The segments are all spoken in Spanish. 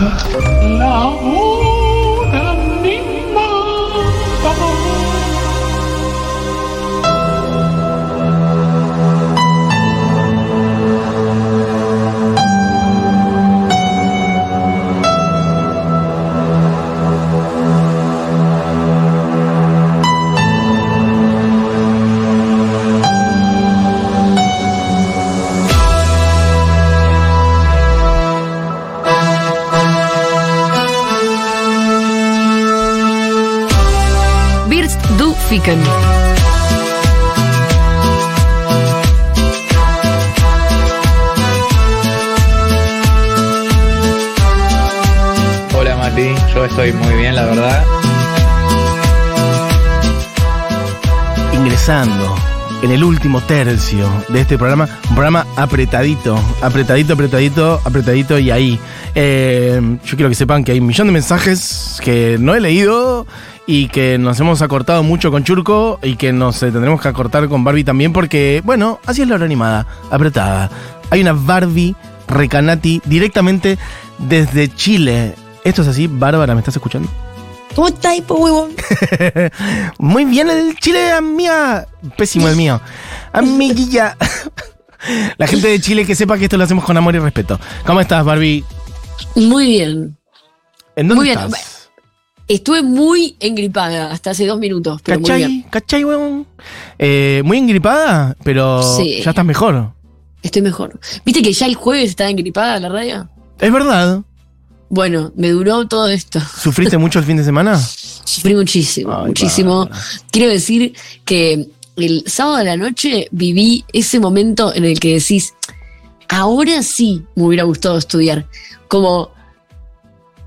La estoy muy bien, la verdad. ingresando en el último tercio de este programa, un programa apretadito, apretadito, apretadito, apretadito y ahí. Eh, yo quiero que sepan que hay un millón de mensajes que no he leído y que nos hemos acortado mucho con Churco y que nos eh, tendremos que acortar con Barbie también porque, bueno, así es la hora animada, apretada. Hay una Barbie Recanati directamente desde Chile. Esto es así, Bárbara, ¿me estás escuchando? ¿Cómo estáis, po huevón? Muy bien el Chile, amiga. Pésimo el mío. Amiguilla. La gente de Chile que sepa que esto lo hacemos con amor y respeto. ¿Cómo estás, Barbie? Muy bien. ¿En dónde Muy bien. estás? Estuve muy engripada hasta hace dos minutos, pero muy ¿Cachai? bien. ¿Cachai, weón? Eh, muy engripada, pero Sí. ya estás mejor. Estoy mejor. ¿Viste que ya el jueves estaba engripada la radio? Es verdad. Bueno, me duró todo esto. ¿Sufriste mucho el fin de semana? Sufrí muchísimo, Ay, muchísimo. Quiero decir que el sábado a la noche viví ese momento en el que decís, ahora sí me hubiera gustado estudiar. Como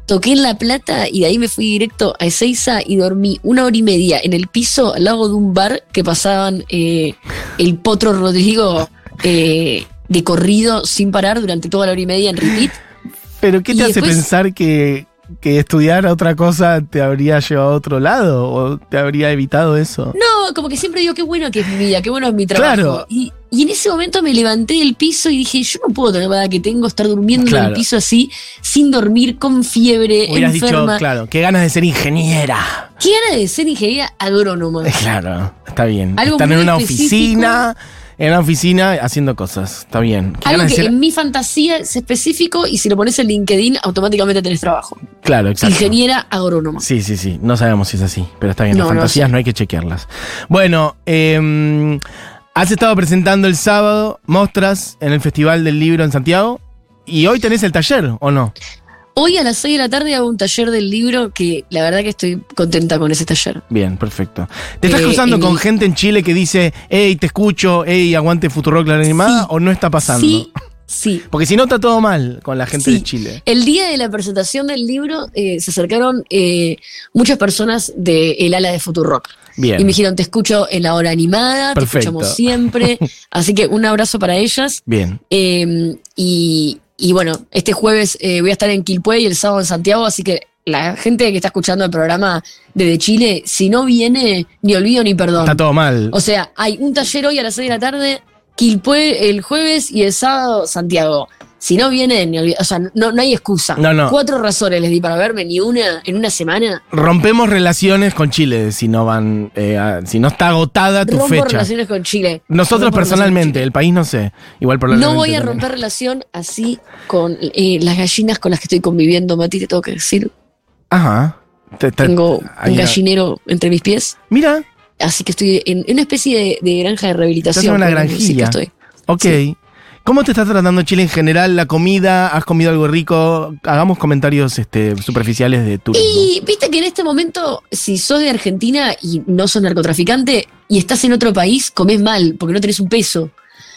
toqué en La Plata y de ahí me fui directo a Ezeiza y dormí una hora y media en el piso al lado de un bar que pasaban eh, el Potro Rodrigo eh, de corrido sin parar durante toda la hora y media en repeat. ¿Pero qué Y te hace después- pensar que, que estudiar otra cosa te habría llevado a otro lado? ¿O te habría evitado eso? No, como que siempre digo, qué bueno que es mi vida, qué bueno es mi trabajo. Claro. Y, y en ese momento me levanté del piso y dije, yo no puedo tener la edad que tengo, estar durmiendo en el piso así, sin dormir, con fiebre, Hubieras enferma. dicho, claro, qué ganas de ser ingeniera. ¿Qué gana de ser ingeniera agrónoma? Claro, está bien. Algo Están en una específico. oficina, en una oficina haciendo cosas. Está bien. ¿Qué Algo que en mi fantasía es específico y si lo pones en LinkedIn, automáticamente tenés trabajo. Claro, exacto. Ingeniera agrónoma. Sí, sí, sí. No sabemos si es así, pero está bien. No, Las no fantasías sé. no, hay que chequearlas. Bueno, eh, has estado presentando el sábado Mostras en el Festival del Libro en Santiago. Y hoy tenés el taller, ¿o no? Hoy a las 6 de la tarde hago un taller del libro que la verdad que estoy contenta con ese taller. Bien, perfecto. ¿Te estás Eh, cruzando con gente en Chile que dice, hey, te escucho, hey, aguante Futurock la animada? Sí. ¿O no está pasando? Sí, sí. Porque si no está todo mal con la gente Sí. de Chile. El día de la presentación del libro eh, se acercaron eh, muchas personas del ala de Futurock. Bien. Y me dijeron, te escucho en la hora animada, Perfecto. te escuchamos siempre. Así que un abrazo para ellas. Bien. Eh, y, y bueno, este jueves eh, voy a estar en Quilpué y el sábado en Santiago, así que la gente que está escuchando el programa desde Chile, si no viene, ni olvido ni perdón. Está todo mal. O sea, hay un taller hoy a las 6 de la tarde, Quilpué el jueves y el sábado Santiago. Si no vienen, o sea, no, no hay excusa. No, no. Cuatro razones les di para verme, ni una en una semana. Rompemos relaciones con Chile si no van, eh, a- si no está agotada tu Rompo fecha. relaciones con Chile. Nosotros Rompo relaciones personalmente, el país no sé. Igual probablemente No voy a también. romper relación así con eh, las gallinas con las que estoy conviviendo, Mati, te tengo que decir. Ajá. Te- te- Tengo ahí un va. gallinero entre mis pies, Mira, así que estoy en, en una especie de, de granja de rehabilitación. Estás en una granjilla. estoy. ok. Sí. ¿Cómo te está tratando Chile en general? ¿La comida? ¿Has comido algo rico? Hagamos comentarios este, superficiales de turismo. Y viste que en este momento, si sos de Argentina y no sos narcotraficante y estás en otro país, comés mal porque no tenés un peso.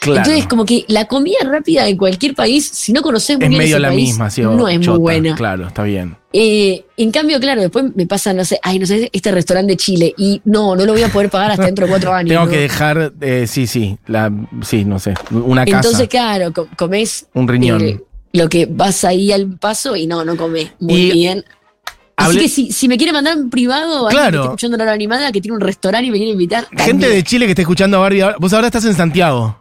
Claro. Entonces, como que la comida rápida en cualquier país, si no conoces muy es bien medio ese la país, misma, sí, no es chota, muy buena. Claro, está bien. Eh, en cambio, claro, después me pasa, no sé, ay, no sé, este restaurante de Chile y no, no lo voy a poder pagar hasta dentro de cuatro años. Tengo ¿no? que dejar, eh, sí, sí, la, sí, no sé, una casa, Entonces, claro, co- comés un riñón. eh, lo que vas ahí al paso y no, no comés muy Y bien. Así que si, si me quiere mandar en privado, alguien que Claro. esté escuchando la hora animada, que tiene un restaurante y me quiere invitar. Gente también. de Chile que está escuchando a Barbie, vos ahora estás en Santiago.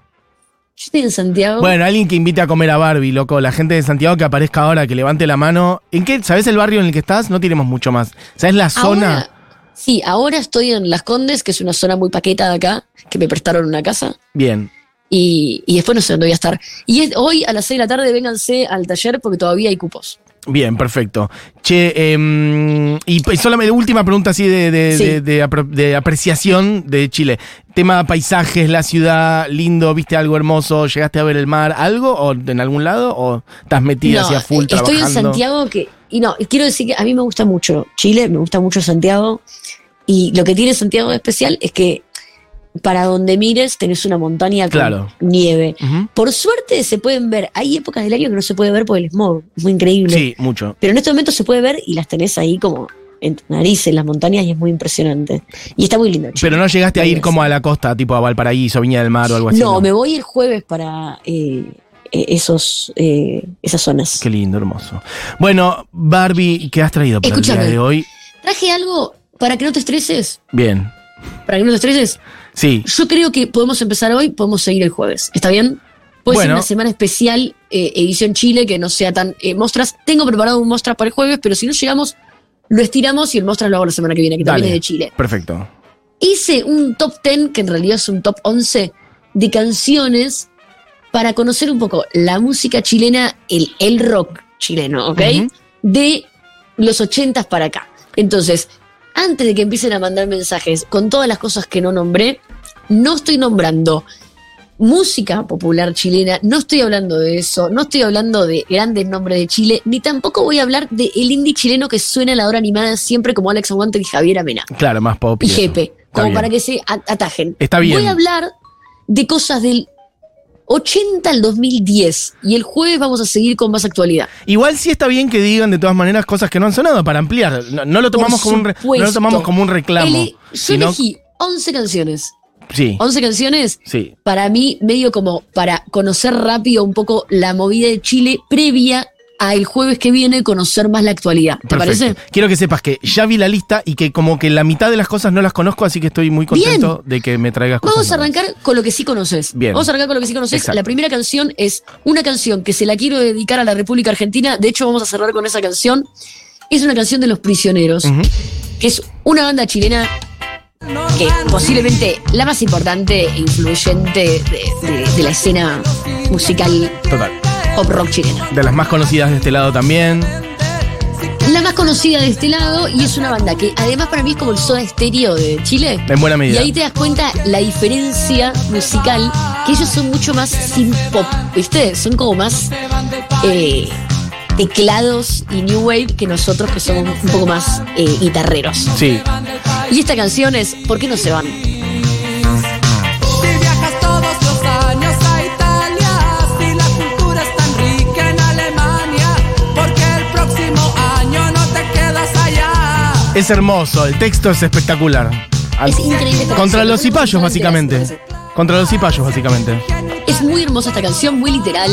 Yo estoy en Santiago. Bueno, alguien que invite a comer a Barbie, loco. La gente de Santiago que aparezca ahora, que levante la mano. ¿En qué? ¿Sabes el barrio en el que estás? No tenemos mucho más. ¿Sabes la zona? Ahora- sí, ahora estoy en Las Condes, que es una zona muy paqueta de acá, que me prestaron una casa. Bien. Y, y después no sé dónde voy a estar. Y es- hoy a las 6 de la tarde vénganse al taller porque todavía hay cupos. Bien, perfecto. Che, em, y solamente última pregunta así de, de- Sí. de- apreciación de Chile. Tema paisajes, la ciudad, lindo, viste algo hermoso, llegaste a ver el mar, algo o en algún lado o estás metida No, hacia full eh, estoy trabajando. en Santiago que. Y no, quiero decir que a mí me gusta mucho Chile, me gusta mucho Santiago. Y lo que tiene Santiago de especial es que para donde mires tenés una montaña con Claro. nieve. Por suerte se pueden ver. Hay épocas del año que no se puede ver por el smog. Es muy increíble. Sí, mucho. Pero en este momento se puede ver y las tenés ahí como en tu nariz, en las montañas, y es muy impresionante. Y está muy lindo. Pero no llegaste a ir como a la costa, tipo a Valparaíso, Viña del Mar o algo así. No, me voy el jueves para eh, eh, esos, eh, esas zonas. Qué lindo, hermoso. Bueno, Barbie, ¿qué has traído para el día de hoy? Traje algo para que no te estreses. Bien. Para que no te estreses. Sí, Yo creo que podemos empezar hoy, podemos seguir el jueves. ¿Está bien? Puede ser Bueno. una semana especial, eh, edición Chile, que no sea tan eh, mostras. Tengo preparado un mostras para el jueves, pero si no llegamos, lo estiramos y el mostras lo hago la semana que viene, que también es de Chile. perfecto. Hice un top 10, que en realidad es un top 11, de canciones para conocer un poco la música chilena, el, el rock chileno, ¿ok? De los 80 para acá. Entonces, antes de que empiecen a mandar mensajes con todas las cosas que no nombré, no estoy nombrando música popular chilena, no estoy hablando de eso, no estoy hablando de grandes nombres de Chile, ni tampoco voy a hablar de el indie chileno que suena a la hora animada siempre como Alex Aguante y Javier Amena Claro, más pop. y. Jepe, como bien. para que se atajen. Está bien. Voy a hablar de cosas del 80 al 2010 y el jueves vamos a seguir con más actualidad. Igual sí está bien que digan de todas maneras cosas que no han sonado para ampliar. No, no lo tomamos como un re- no lo supuesto. tomamos como un reclamo. Yo sino- elegí 11 canciones. sí, 11 canciones sí. para mí medio como para conocer rápido un poco la movida de Chile previa a el jueves que viene conocer más la actualidad. ¿Te Perfecto. parece? Quiero que sepas que ya vi la lista y que como que la mitad de las cosas no las conozco, así que estoy muy contento de que me traigas cosas. Vamos a nuevas. arrancar con lo que sí conoces. Bien. Vamos a arrancar con lo que sí conoces. Exacto. La primera canción es una canción que se la quiero dedicar a la República Argentina. De hecho, vamos a cerrar con esa canción. Es una canción de Los Prisioneros, que es una banda chilena que posiblemente la más importante e influyente de, de- de la escena musical Total. Pop rock chilena. De las más conocidas de este lado también. La más conocida de este lado y es una banda que además para mí es como el soda estéreo de Chile. En buena medida. Y ahí te das cuenta la diferencia musical, que ellos son mucho más synth pop, ¿viste? Son como más eh, teclados y new wave que nosotros que somos un poco más eh, guitarreros. Sí. Y esta canción es ¿Por qué no se van? Es hermoso, el texto es espectacular. Al- Es increíble esta Contra canción. los cipayos, básicamente. Contra los cipayos, básicamente. Es muy hermosa esta canción, muy literal,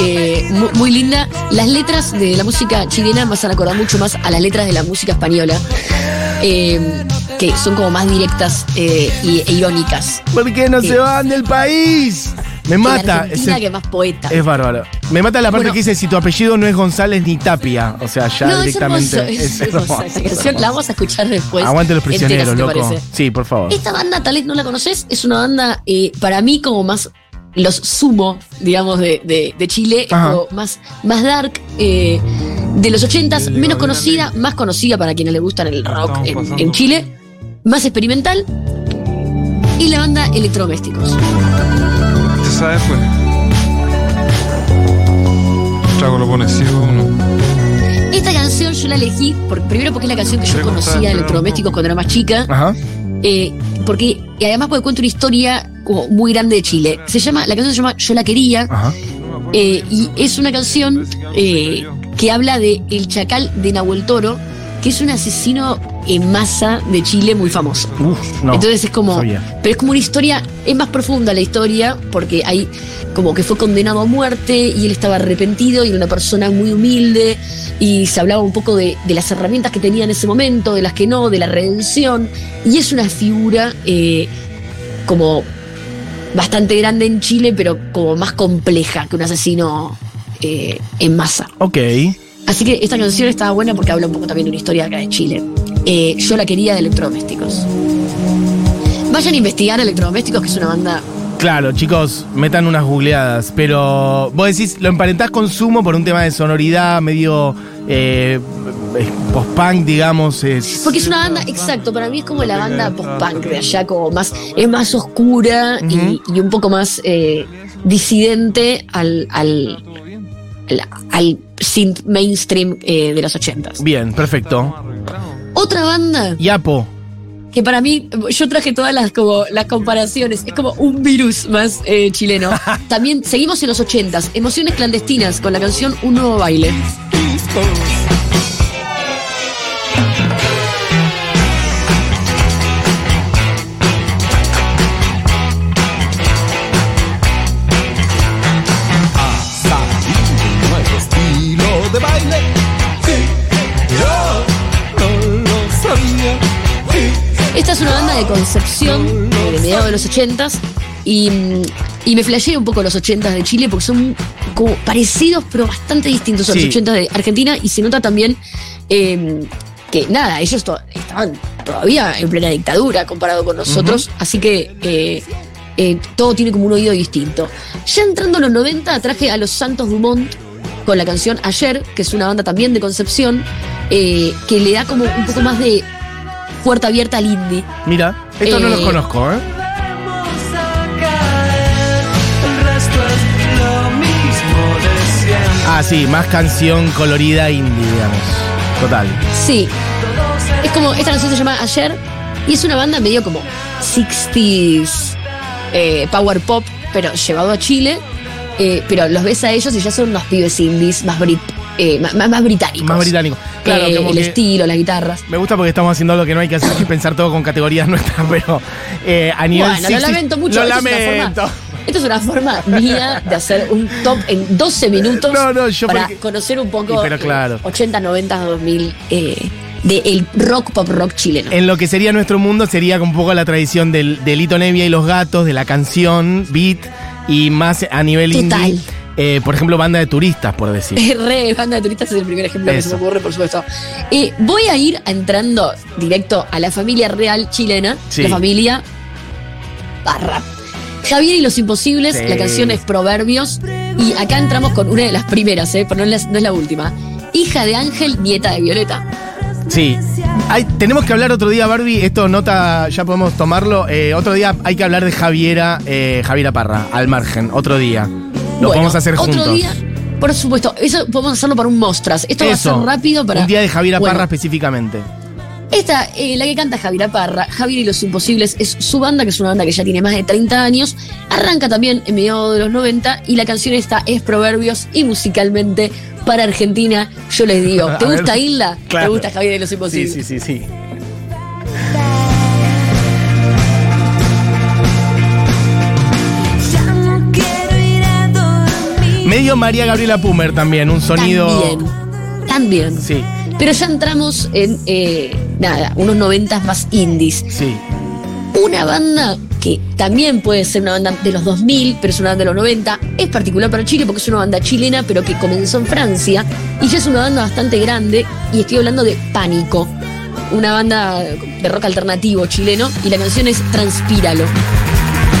eh, mu- muy, linda. Las letras de la música chilena me a acordar mucho más a las letras de la música española, eh, que son como más directas eh, y, e irónicas. ¿Por qué no se van del país? Me mata. Argentina ese- que más poeta. es bárbaro. Me mata la parte Bueno. que dice si tu apellido no es González ni Tapia. O sea, ya no, es directamente. hermoso, es, hermosa esa canción. La vamos a escuchar después. Aguante los entera, prisioneros, si te loco. parece. Sí, por favor. Esta banda, tal vez no la conoces, es una banda eh, para mí como más los sumo, digamos, de, de- de Chile, es Ajá. como más, más dark, eh, de los ochentas, menos conocida, más conocida para quienes le gustan el rock en, en Chile, más experimental, y la banda Electrodomésticos. El trago lo pone ciego uno. Esta canción yo la elegí, por, primero porque es la canción que yo conocía de Electrodomésticos cuando era más chica, Ajá. eh, porque, y además porque cuenta una historia como muy grande de Chile. Se llama, la canción se llama Yo la quería, Ajá. Eh, y es una canción eh, que habla de el chacal de Nahuel Toro, que es un asesino en masa de Chile muy famoso. Uf, no. Entonces es como, sabía. pero es como una historia, es más profunda la historia, porque hay como que fue condenado a muerte y él estaba arrepentido y era una persona muy humilde y se hablaba un poco de, de las herramientas que tenía en ese momento, de las que no, de la redención y es una figura eh, como bastante grande en Chile, pero como más compleja que un asesino eh, en masa. Ok. Así que esta canción estaba buena porque habla un poco también de una historia acá de Chile. Eh, yo la quería de electrodomésticos. Vayan a investigar Electrodomésticos, que es una banda. Claro, chicos, metan unas googleadas. Pero vos decís, lo emparentás con Sumo por un tema de sonoridad medio eh, post-punk, digamos. Es, Porque es una banda, exacto, para mí es como la banda post-punk de allá, como más, es más oscura y, y un poco más eh, disidente al, al, al, al synth mainstream eh, de los ochentas. Bien, perfecto. Otra banda Yapo. que para mí, yo traje todas las como las comparaciones, es como un virus más eh, chileno. También seguimos en los ochentas, emociones clandestinas con la canción Un nuevo baile. nuevo estilo de baile. Esta es una banda de Concepción, de mediados de los ochentas, y, mm, y me flasheé un poco los ochentas de Chile porque son como parecidos pero bastante distintos a los Sí. ochentas de Argentina y se nota también eh, que nada, ellos to- estaban todavía en plena dictadura comparado con nosotros, así que eh, eh, todo tiene como un oído distinto. Ya entrando en los 90 traje a los Santos Dumont con la canción Ayer, que es una banda también de Concepción, eh, que le da como un poco más de puerta abierta al indie. Mira, esto no Eh, los conozco, ¿eh? De siempre. Ah, sí, más canción colorida indie, digamos. Total. Sí. Es como, esta canción se llama Ayer y es una banda medio como 60s eh, power pop, pero llevado a Chile. Eh, pero los ves a ellos y ya son unos pibes indies más, brit eh, más, más- más británicos. Más británico. Claro, Eh, el estilo, las guitarras. Me gusta porque estamos haciendo lo que no hay que hacer, que es pensar todo con categorías nuestras, pero eh, a nivel Bueno, lo 60s lamento mucho. Lo lamento. forma- Esto es una forma mía de hacer un top en 12 minutos No, no, yo para porque- conocer un poco pero eh, claro. 80, 90, 2000 eh, del rock, pop rock chileno. En lo que sería nuestro mundo sería un poco la tradición del, de Lito Nevia y los gatos, de la canción, beat, y más a nivel Total. indie. Eh, por ejemplo, banda de turistas, por decir. Re, banda de turistas es el primer ejemplo que se me ocurre, por supuesto. Eh, voy a ir entrando directo a la familia real chilena, Sí. la familia Barra. Javier y los Imposibles, Sí. la canción es Proverbios, y acá entramos con una de las primeras, eh, pero no es, la, no es la última. Hija de Ángel, nieta de Violeta. Sí. Hay- tenemos que hablar otro día, Barbie. Esto nota, ya podemos tomarlo. Eh, otro día hay que hablar de Javiera, eh, Javiera Parra, al margen. Otro día. Lo Bueno, podemos hacer otro juntos. día, por supuesto, eso podemos hacerlo para un Mostras. Esto va a ser rápido para. Un día de Javiera Bueno, Parra específicamente. Esta, eh, la que canta Javiera Parra, Javier y los Imposibles, es su banda, que es una banda que ya tiene más de 30 años. Arranca también en mediados de los 90 y la canción esta es Proverbios y musicalmente para Argentina, yo les digo, ¿te A gusta Isla? Claro. ¿Te gusta Javier y los Sí, Imposibles? sí, sí, sí. Medio María Gabriela Pumer también, un sonido. También, también. Sí, Pero ya entramos en, eh, nada, unos 90 más indies. sí. Una banda que también puede ser una banda de los 2000, pero es una banda de los 90, es particular para Chile porque es una banda chilena, pero que comenzó en Francia y ya es una banda bastante grande. Y estoy hablando de Pánico, una banda de rock alternativo chileno, y la canción es Transpíralo.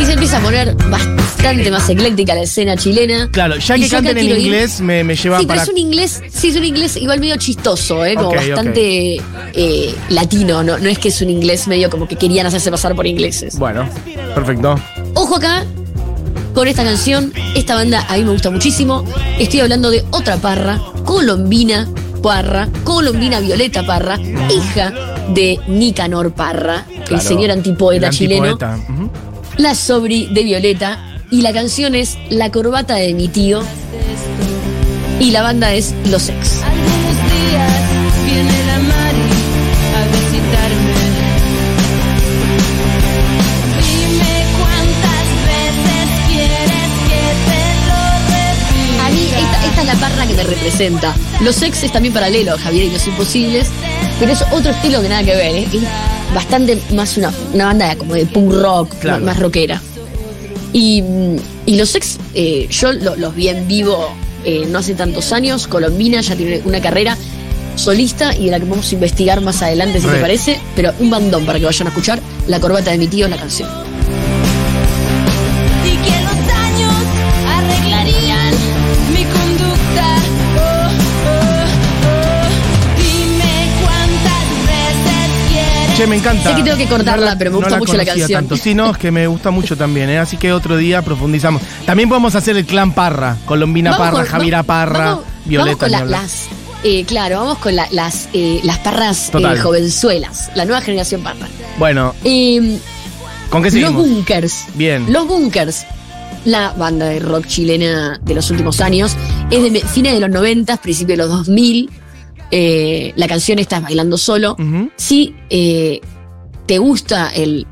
Y se empieza a poner bastante más ecléctica la escena chilena. Claro, ya que canten en ir- inglés me, me lleva Sí, pero para. es un inglés, sí, es un inglés igual medio chistoso, ¿eh? como bastante eh, latino, ¿no? no es que es un inglés medio como que querían hacerse pasar por ingleses. Bueno, perfecto. Ojo acá con esta canción, esta banda a mí me gusta muchísimo. Estoy hablando de otra parra, colombina Parra, colombina Violeta Parra, hija de Nicanor Parra, el señor antipoeta el chileno, antipoeta. La Sobri de Violeta y la canción es La corbata de mi tío y la banda es Los Ex. A mí esta, es la parra que me representa. Los Ex es también paralelo, a Javier y Los Imposibles pero es otro estilo que nada que ver. ¿eh? Es bastante más una, una banda como de punk rock, Claro. más rockera. Y, y los ex, eh, yo lo- los vi en vivo eh, no hace tantos años. Colombina ya tiene una carrera solista y de la que vamos a investigar más adelante, si te parece. Pero un bandón para que vayan a escuchar La corbata de mi tío, la canción. Che, me encanta. Sé que tengo que cortarla, la- pero me gusta mucho la conocía canción. Tanto. Sí, no, es que me gusta mucho también, ¿eh? Así que otro día profundizamos. También podemos hacer el clan Parra. Colombina Vamos Parra, con- Javiera vamos- Parra, vamos- Violeta. con la- las. eh, claro, vamos con la- las, eh, las parras eh, jovenzuelas, la nueva generación parra. Bueno, Eh, ¿con qué los seguimos? Bunkers. Bien. Los Bunkers, la banda de rock chilena de los últimos años, es de fines de los 90, principios de los 2000. Eh, la canción Estás bailando solo. Ujú. Si eh, te gusta el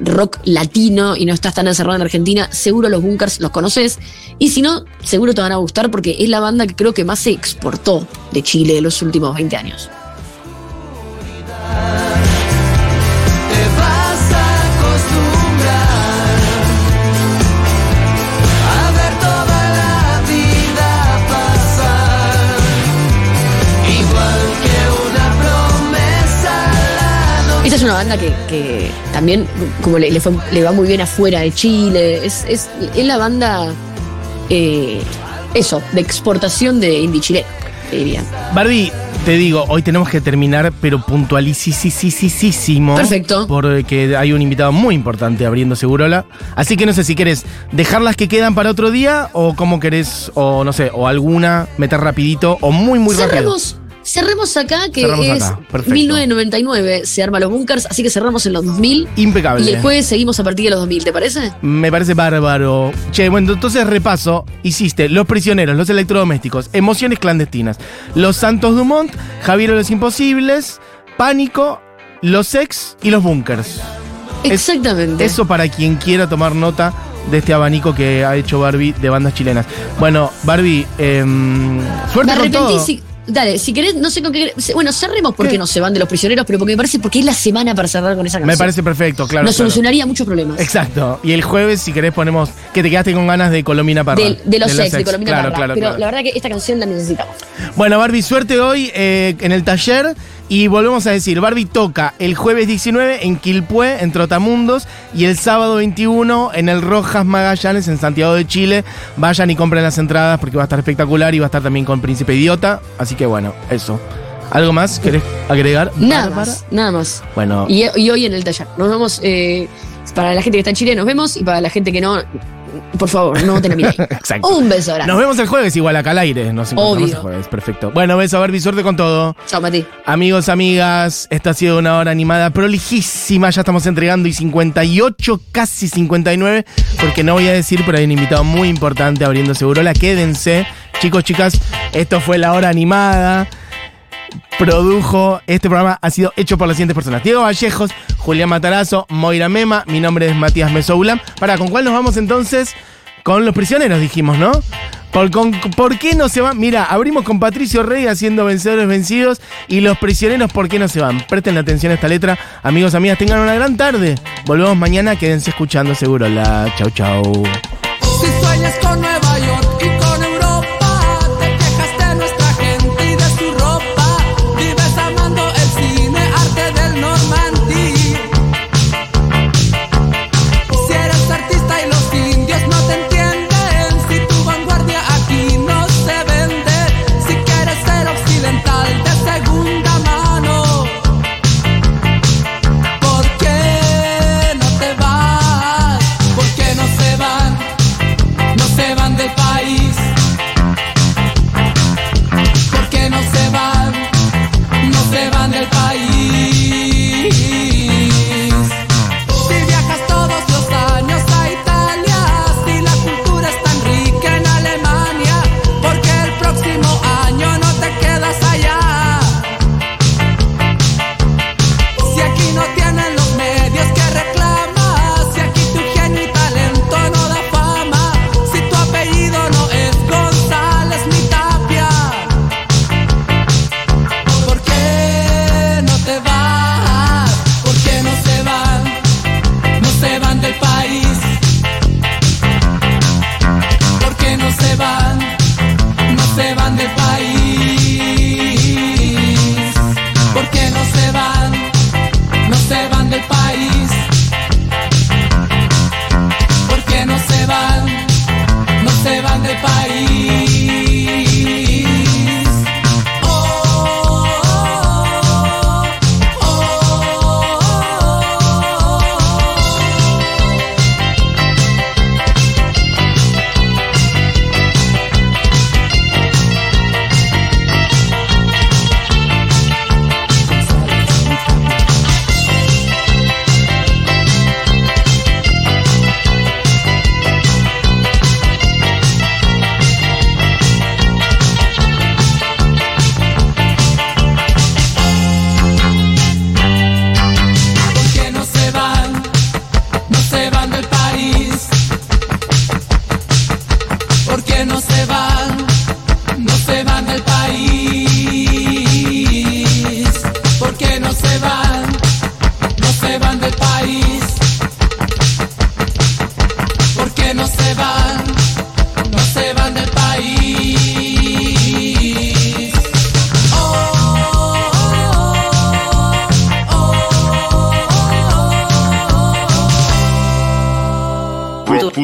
rock latino y no estás tan encerrado en Argentina, seguro los Bunkers los conoces. Y si no, seguro te van a gustar porque es la banda que creo que más se exportó de Chile de los últimos 20 años. Es una banda que, que también como le, le fue- le va muy bien afuera de Chile. Es, es, es la banda, eh, eso, de exportación de indie chileno, diría. Barbie, te digo, hoy tenemos que terminar, pero puntualicísimo. Perfecto. Porque hay un invitado muy importante abriendo Segurola. Así que no sé si querés dejar las que quedan para otro día o cómo querés, o no sé, o alguna, meter rapidito o muy, muy rápido. Cerremos, acá, que Cerramos es acá, perfecto. 1999, se arman los bunkers, así que cerramos en los 2000. Impecable. Y después seguimos a partir de los 2000, ¿te parece? Me parece bárbaro. Che, bueno, entonces repaso. Hiciste Los Prisioneros, Los Electrodomésticos, Emociones Clandestinas, Los Santos Dumont, Javier los Imposibles, Pánico, Los Ex y Los Bunkers. Es- Exactamente. Eso para quien quiera tomar nota de este abanico que ha hecho Barbie de bandas chilenas. Bueno, Barbie, em, suerte con todo. si- dale, si querés, no sé con qué. Bueno, cerremos porque ¿Qué? no se van de los prisioneros, pero porque me parece porque es la semana para cerrar con esa canción. Me parece perfecto, claro. Nos claro. solucionaría muchos problemas. Exacto. Y el jueves, si querés, ponemos que te quedaste con ganas de Colomina Parra. De, de los ex, de Colombina Claro, Parra. claro, Pero la verdad que esta canción la necesitamos. Bueno, Barbie, suerte hoy eh, en el taller. Y volvemos a decir, Barbie toca el jueves 19 en Quilpué, en Trotamundos, y el sábado 21 en el Rojas Magallanes, en Santiago de Chile. Vayan y compren las entradas porque va a estar espectacular y va a estar también con Príncipe Idiota. Así que bueno, eso. ¿Algo más querés agregar? Nada Bárbara? más, nada más. Bueno, Y, y hoy en el taller. Nos vemos. eh, para la gente que está en Chile, nos vemos. Y para la gente que no, por favor, no te la. Exacto. Un beso grande. nos vemos el jueves igual acá al aire. Nos encontramos Obvio. el jueves. Perfecto. Bueno, beso, Barbie, suerte con todo. Chao, Mati. Amigos, amigas, esta ha sido una hora animada prolijísima. Ya estamos entregando y 58, casi 59, porque no voy a decir, pero hay un invitado muy importante abriendo Segurola. Quédense, chicos, chicas. Esto fue la hora animada. Produjo este programa, ha sido hecho por las siguientes personas: Diego Vallejos, Julián Matarazo, Moira Mema. Mi nombre es Matías Mesoulam. Para, ¿con cuál nos vamos entonces? Con los prisioneros, dijimos, ¿no? ¿Por, con- ¿Por qué no se van? Mira, abrimos con Patricio Rey haciendo vencedores vencidos y los prisioneros, ¿por qué no se van? Presten atención a esta letra. Amigos, amigas, tengan una gran tarde. Volvemos mañana, quédense escuchando seguro. La chau, chau. Si con